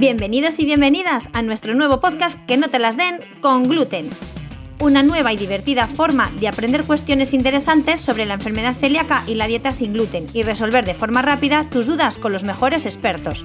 Bienvenidos y bienvenidas a nuestro nuevo podcast Que no te las den con gluten. Una nueva y divertida forma de aprender cuestiones interesantes sobre la enfermedad celíaca y la dieta sin gluten y resolver de forma rápida tus dudas con los mejores expertos.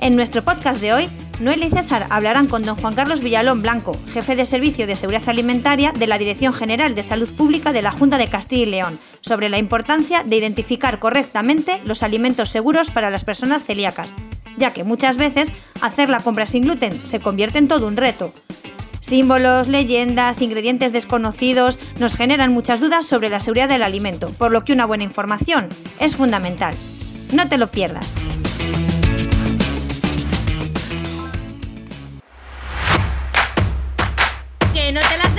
En nuestro podcast de hoy, Noel y César hablarán con don Juan Carlos Villalón Blanco, jefe de Servicio de Seguridad Alimentaria de la Dirección General de Salud Pública de la Junta de Castilla y León, sobre la importancia de identificar correctamente los alimentos seguros para las personas celíacas, ya que muchas veces hacer la compra sin gluten se convierte en todo un reto. Símbolos, leyendas, ingredientes desconocidos nos generan muchas dudas sobre la seguridad del alimento, por lo que una buena información es fundamental. No te lo pierdas. ¿Que no te las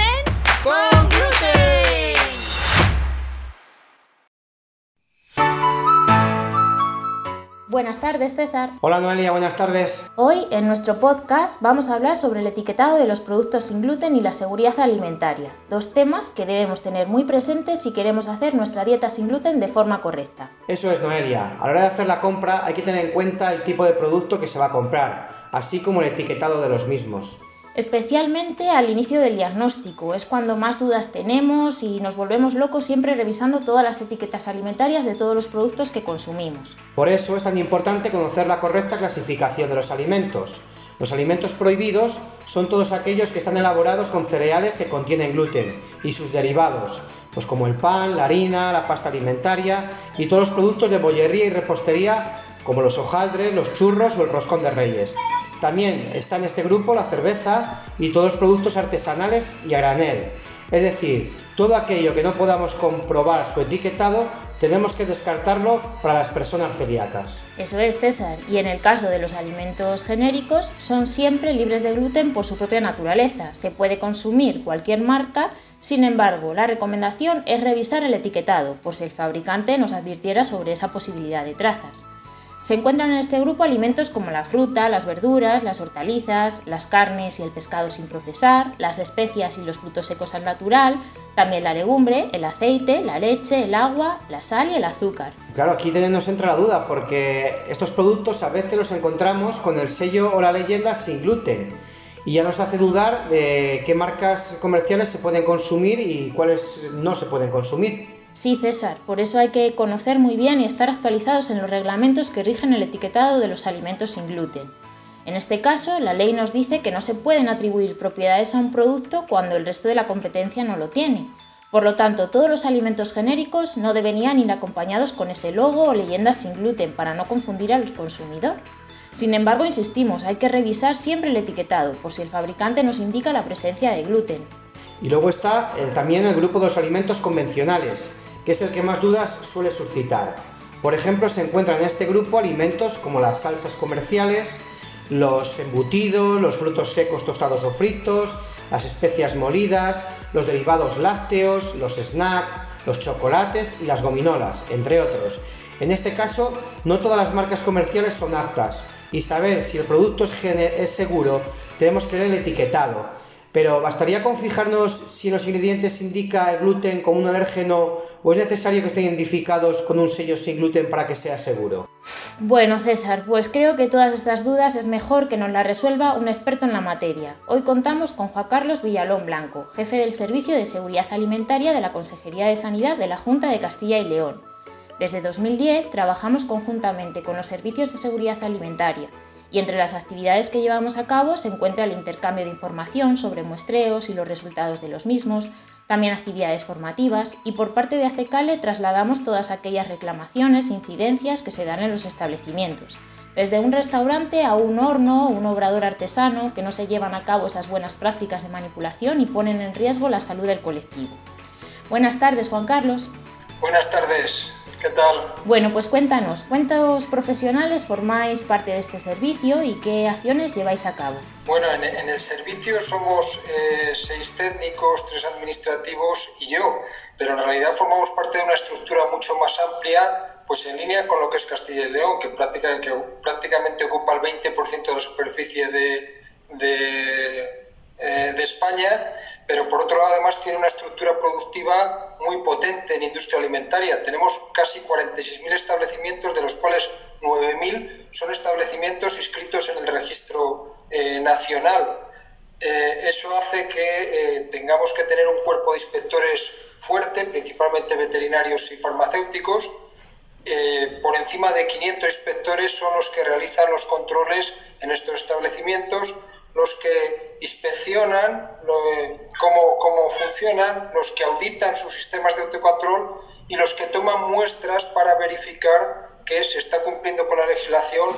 Buenas tardes, César. Hola Noelia, buenas tardes. Hoy en nuestro podcast vamos a hablar sobre el etiquetado de los productos sin gluten y la seguridad alimentaria, dos temas que debemos tener muy presentes si queremos hacer nuestra dieta sin gluten de forma correcta. Eso es Noelia. A la hora de hacer la compra hay que tener en cuenta el tipo de producto que se va a comprar, así como el etiquetado de los mismos. Especialmente al inicio del diagnóstico, es cuando más dudas tenemos y nos volvemos locos siempre revisando todas las etiquetas alimentarias de todos los productos que consumimos. Por eso es tan importante conocer la correcta clasificación de los alimentos. Los alimentos prohibidos son todos aquellos que están elaborados con cereales que contienen gluten y sus derivados, pues como el pan, la harina, la pasta alimentaria y todos los productos de bollería y repostería como los hojaldres, los churros o el roscón de reyes. También está en este grupo la cerveza y todos los productos artesanales y a granel. Es decir, todo aquello que no podamos comprobar su etiquetado, tenemos que descartarlo para las personas celíacas. Eso es, César. Y en el caso de los alimentos genéricos, son siempre libres de gluten por su propia naturaleza. Se puede consumir cualquier marca, sin embargo, la recomendación es revisar el etiquetado, por si el fabricante nos advirtiera sobre esa posibilidad de trazas. Se encuentran en este grupo alimentos como la fruta, las verduras, las hortalizas, las carnes y el pescado sin procesar, las especias y los frutos secos al natural, también la legumbre, el aceite, la leche, el agua, la sal y el azúcar. Claro, aquí nos entra la duda porque estos productos a veces los encontramos con el sello o la leyenda sin gluten y ya nos hace dudar de qué marcas comerciales se pueden consumir y cuáles no se pueden consumir. Sí, César, por eso hay que conocer muy bien y estar actualizados en los reglamentos que rigen el etiquetado de los alimentos sin gluten. En este caso, la ley nos dice que no se pueden atribuir propiedades a un producto cuando el resto de la competencia no lo tiene. Por lo tanto, todos los alimentos genéricos no deberían ir acompañados con ese logo o leyenda sin gluten para no confundir al consumidor. Sin embargo, insistimos, hay que revisar siempre el etiquetado por si el fabricante nos indica la presencia de gluten. Y luego está eh, también el grupo de los alimentos convencionales, que es el que más dudas suele suscitar. Por ejemplo, se encuentran en este grupo alimentos como las salsas comerciales, los embutidos, los frutos secos tostados o fritos, las especias molidas, los derivados lácteos, los snacks, los chocolates y las gominolas, entre otros. En este caso, no todas las marcas comerciales son aptas y saber si el producto es, es seguro tenemos que leer el etiquetado pero ¿bastaría con fijarnos si en los ingredientes indica el gluten como un alérgeno o es necesario que estén identificados con un sello sin gluten para que sea seguro? Bueno, César, pues creo que todas estas dudas es mejor que nos las resuelva un experto en la materia. Hoy contamos con Juan Carlos Villalón Blanco, jefe del Servicio de Seguridad Alimentaria de la Consejería de Sanidad de la Junta de Castilla y León. Desde 2010 trabajamos conjuntamente con los servicios de seguridad alimentaria y entre las actividades que llevamos a cabo se encuentra el intercambio de información sobre muestreos y los resultados de los mismos, también actividades formativas y por parte de ACECALE trasladamos todas aquellas reclamaciones e incidencias que se dan en los establecimientos, desde un restaurante a un horno un obrador artesano que no se llevan a cabo esas buenas prácticas de manipulación y ponen en riesgo la salud del colectivo. Buenas tardes, Juan Carlos. Buenas tardes. ¿Qué tal? Bueno, pues cuéntanos, ¿cuántos profesionales formáis parte de este servicio y qué acciones lleváis a cabo? Bueno, en, el servicio somos eh, seis técnicos, tres administrativos y yo, pero en realidad formamos parte de una estructura mucho más amplia, pues en línea con lo que es Castilla y León, que, prácticamente, que prácticamente ocupa el 20% de la superficie de, de eh, de España, pero por otro lado además tiene una estructura productiva muy potente en industria alimentaria. Tenemos casi 46.000 establecimientos, de los cuales 9.000 son establecimientos inscritos en el registro eh, nacional. Eh, eso hace que tengamos que tener un cuerpo de inspectores fuerte, principalmente veterinarios y farmacéuticos. por encima de 500 inspectores son los que realizan los controles en estos establecimientos, los que inspeccionan cómo, cómo funcionan, los que auditan sus sistemas de autocontrol y los que toman muestras para verificar que se está cumpliendo con la legislación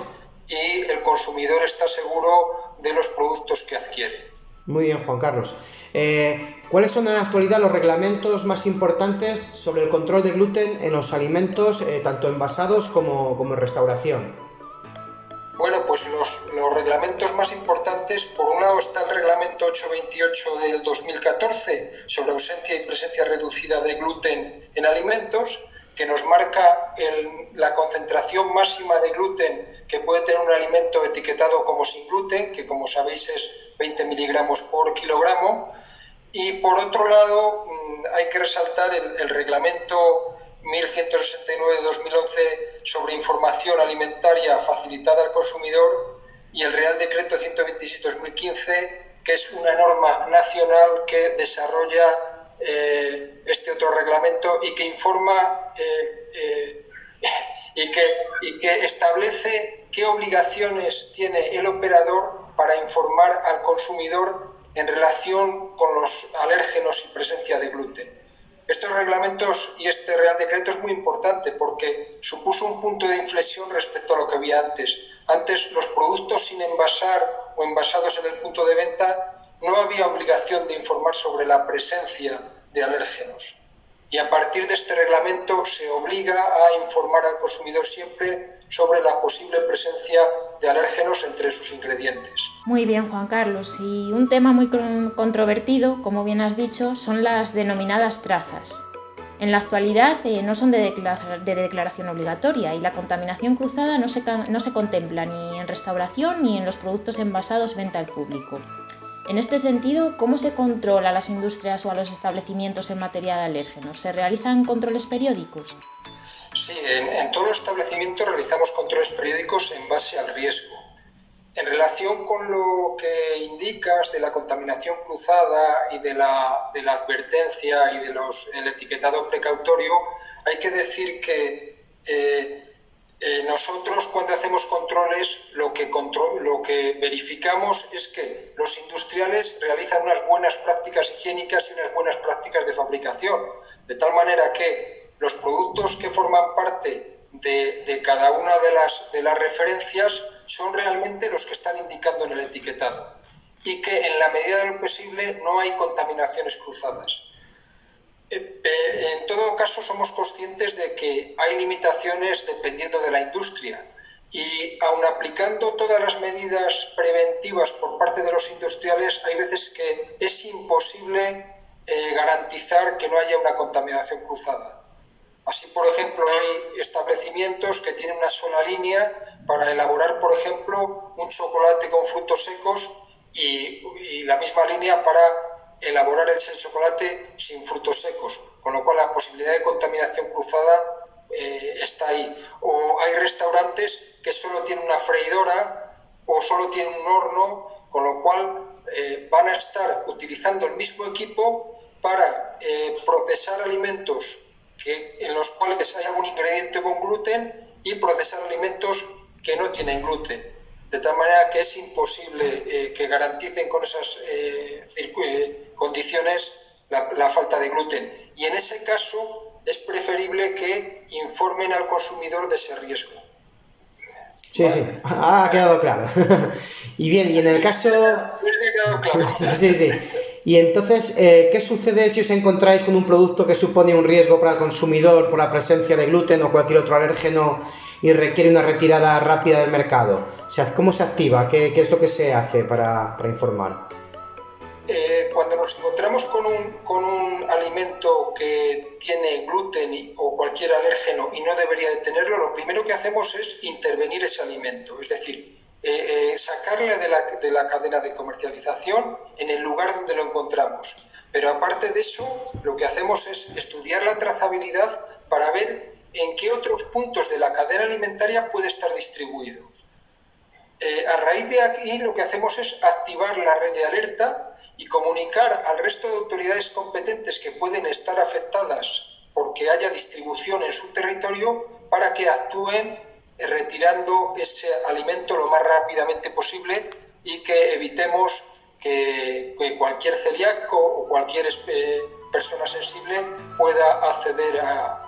y el consumidor está seguro de los productos que adquiere. Muy bien, Juan Carlos. Eh, ¿Cuáles son en la actualidad los reglamentos más importantes sobre el control de gluten en los alimentos, eh, tanto envasados como, como en restauración? Bueno, pues los, reglamentos más importantes, por un lado está el reglamento 828 del 2014 sobre ausencia y presencia reducida de gluten en alimentos, que nos marca la concentración máxima de gluten que puede tener un alimento etiquetado como sin gluten, que como sabéis es 20 miligramos por kilogramo. Y por otro lado, mm, hay que resaltar el, el reglamento 1169 de 2011 sobre información alimentaria facilitada al consumidor y el Real Decreto 126-2015, que es una norma nacional que desarrolla eh, este otro reglamento y que informa eh, eh, y, que, y que establece qué obligaciones tiene el operador para informar al consumidor en relación con los alérgenos y presencia de gluten. Estos reglamentos y este Real Decreto es muy importante porque supuso un punto de inflexión respecto a lo que había antes. Antes los productos sin envasar o envasados en el punto de venta no había obligación de informar sobre la presencia de alérgenos. Y a partir de este reglamento se obliga a informar al consumidor siempre sobre la posible presencia de alérgenos entre sus ingredientes. Muy bien, Juan Carlos. Y un tema muy controvertido, como bien has dicho, son las denominadas trazas. En la actualidad eh, no son de, de, declaración obligatoria y la contaminación cruzada no se, no se contempla ni en restauración ni en los productos envasados venta al público. En este sentido, ¿cómo se controla a las industrias o a los establecimientos en materia de alérgenos? ¿Se realizan controles periódicos? Sí, en, todos los establecimientos realizamos controles periódicos en base al riesgo. En relación con lo que indicas de la contaminación cruzada y de la, de la advertencia y del el etiquetado precautorio, hay que decir que eh, eh, nosotros cuando hacemos controles lo que, lo que verificamos es que los industriales realizan unas buenas prácticas higiénicas y unas buenas prácticas de fabricación, de tal manera que los productos que forman parte de, cada una de las, referencias son realmente los que están indicando en el etiquetado y que en la medida de lo posible no hay contaminaciones cruzadas. Eh, eh, en todo caso, somos conscientes de que hay limitaciones dependiendo de la industria y aun aplicando todas las medidas preventivas por parte de los industriales, hay veces que es imposible eh, garantizar que no haya una contaminación cruzada. Así, por ejemplo, hay establecimientos que tienen una sola línea para elaborar, por ejemplo, un chocolate con frutos secos y, la misma línea para elaborar ese chocolate sin frutos secos, con lo cual la posibilidad de contaminación cruzada eh, está ahí. O hay restaurantes que solo tienen una freidora o solo tienen un horno, con lo cual eh, van a estar utilizando el mismo equipo para eh, procesar alimentos en los cuales hay algún ingrediente con gluten y procesar alimentos que no tienen gluten. De tal manera que es imposible eh, que garanticen con esas eh, eh, condiciones la, falta de gluten. Y en ese caso es preferible que informen al consumidor de ese riesgo. Sí, sí, ha quedado claro. y bien, y en el caso... sí, sí. Y entonces, eh, ¿qué sucede si os encontráis con un producto que supone un riesgo para el consumidor por la presencia de gluten o cualquier otro alérgeno y requiere una retirada rápida del mercado? ¿cómo se activa? ¿Qué, es lo que se hace para, informar? Eh, cuando nos encontramos con un, con un, alimento que tiene gluten o cualquier alérgeno y no debería de tenerlo, lo primero que hacemos es intervenir ese alimento. Es decir, eh, eh, sacarle de la, de la cadena de comercialización en el lugar donde lo encontramos. Pero aparte de eso, lo que hacemos es estudiar la trazabilidad para ver en qué otros puntos de la cadena alimentaria puede estar distribuido. Eh, a raíz de aquí lo que hacemos es activar la red de alerta y comunicar al resto de autoridades competentes que pueden estar afectadas porque haya distribución en su territorio para que actúen retirando ese alimento lo más rápidamente posible y que evitemos que, cualquier celíaco o cualquier eh, persona sensible pueda acceder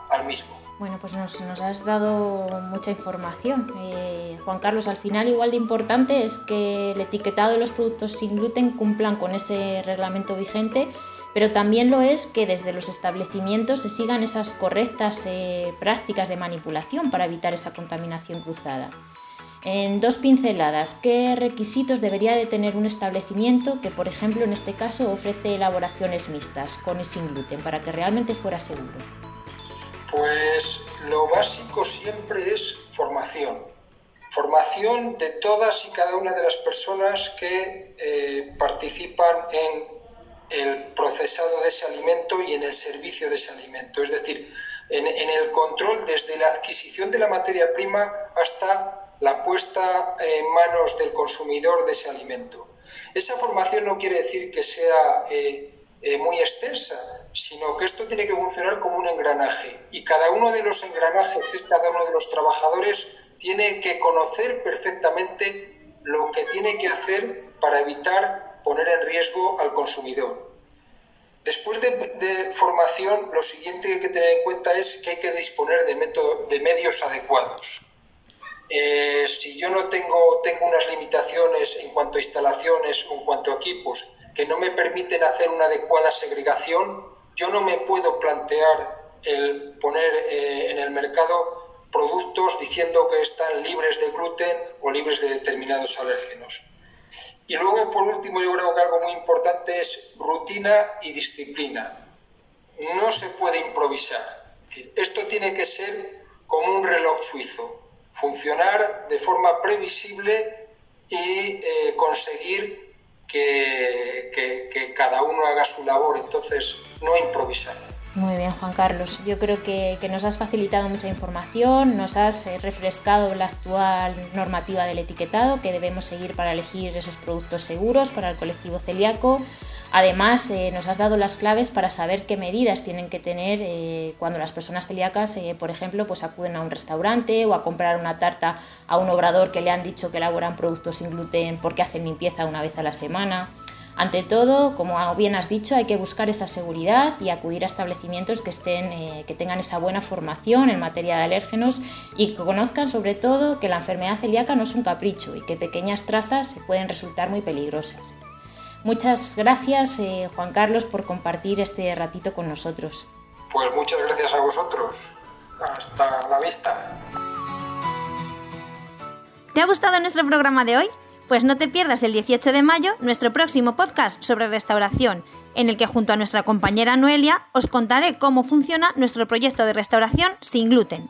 al mismo. Bueno, pues nos, has dado mucha información. Eh, Juan Carlos, al final igual de importante es que el etiquetado de los productos sin gluten cumplan con ese reglamento vigente, pero también lo es que desde los establecimientos se sigan esas correctas eh, prácticas de manipulación para evitar esa contaminación cruzada. En dos pinceladas, ¿qué requisitos debería de tener un establecimiento que, por ejemplo, en este caso ofrece elaboraciones mixtas con y sin gluten para que realmente fuera seguro? Pues lo básico siempre es formación. Formación de todas y cada una de las personas que eh, participan en el procesado de ese alimento y en el servicio de ese alimento. Es decir, en, el control desde la adquisición de la materia prima hasta la puesta en manos del consumidor de ese alimento. Esa formación no quiere decir que sea eh, eh, muy extensa, sino que esto tiene que funcionar como un engranaje y cada uno de los engranajes, cada uno de los trabajadores tiene que conocer perfectamente lo que tiene que hacer para evitar poner en riesgo al consumidor. Después de, formación, lo siguiente que hay que tener en cuenta es que hay que disponer de, de medios adecuados. Eh, si yo no tengo, tengo unas limitaciones en cuanto a instalaciones o en cuanto a equipos que no me permiten hacer una adecuada segregación, yo no me puedo plantear el poner eh, en el mercado productos diciendo que están libres de gluten o libres de determinados alérgenos. Y luego, por último, yo creo que algo muy importante es rutina y disciplina. No se puede improvisar. esto tiene que ser como un reloj suizo funcionar de forma previsible y eh, conseguir que, que, cada uno haga su labor, entonces no improvisar. Muy bien, Juan Carlos. Yo creo que, nos has facilitado mucha información, nos has eh, refrescado la actual normativa del etiquetado que debemos seguir para elegir esos productos seguros para el colectivo celíaco. Además, eh, nos has dado las claves para saber qué medidas tienen que tener eh, cuando las personas celíacas, por ejemplo, pues acuden a un restaurante o a comprar una tarta a un obrador que le han dicho que elaboran productos sin gluten porque hacen limpieza una vez a la semana. Ante todo, como bien has dicho, hay que buscar esa seguridad y acudir a establecimientos que, estén, que tengan esa buena formación en materia de alérgenos y que conozcan sobre todo que la enfermedad celíaca no es un capricho y que pequeñas trazas pueden resultar muy peligrosas. Muchas gracias, eh, Juan Carlos, por compartir este ratito con nosotros. Pues muchas gracias a vosotros. Hasta la vista. ¿Te ha gustado nuestro programa de hoy? Pues no te pierdas el 18 de mayo nuestro próximo podcast sobre restauración, en el que junto a nuestra compañera Noelia os contaré cómo funciona nuestro proyecto de restauración sin gluten.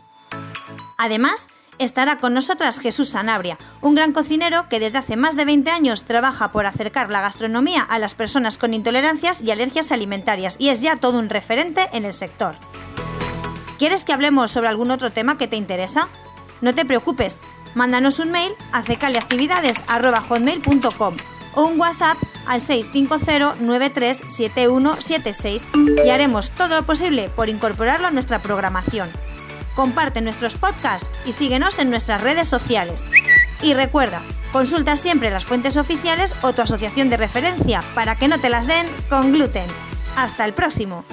Además, estará con nosotras Jesús Sanabria, un gran cocinero que desde hace más de 20 años trabaja por acercar la gastronomía a las personas con intolerancias y alergias alimentarias y es ya todo un referente en el sector. ¿Quieres que hablemos sobre algún otro tema que te interesa? No te preocupes, mándanos un mail a cecaleactividades.com o un WhatsApp al 650-937176 y haremos todo lo posible por incorporarlo a nuestra programación comparte nuestros podcasts y síguenos en nuestras redes sociales. Y recuerda, consulta siempre las fuentes oficiales o tu asociación de referencia para que no te las den con gluten. Hasta el próximo.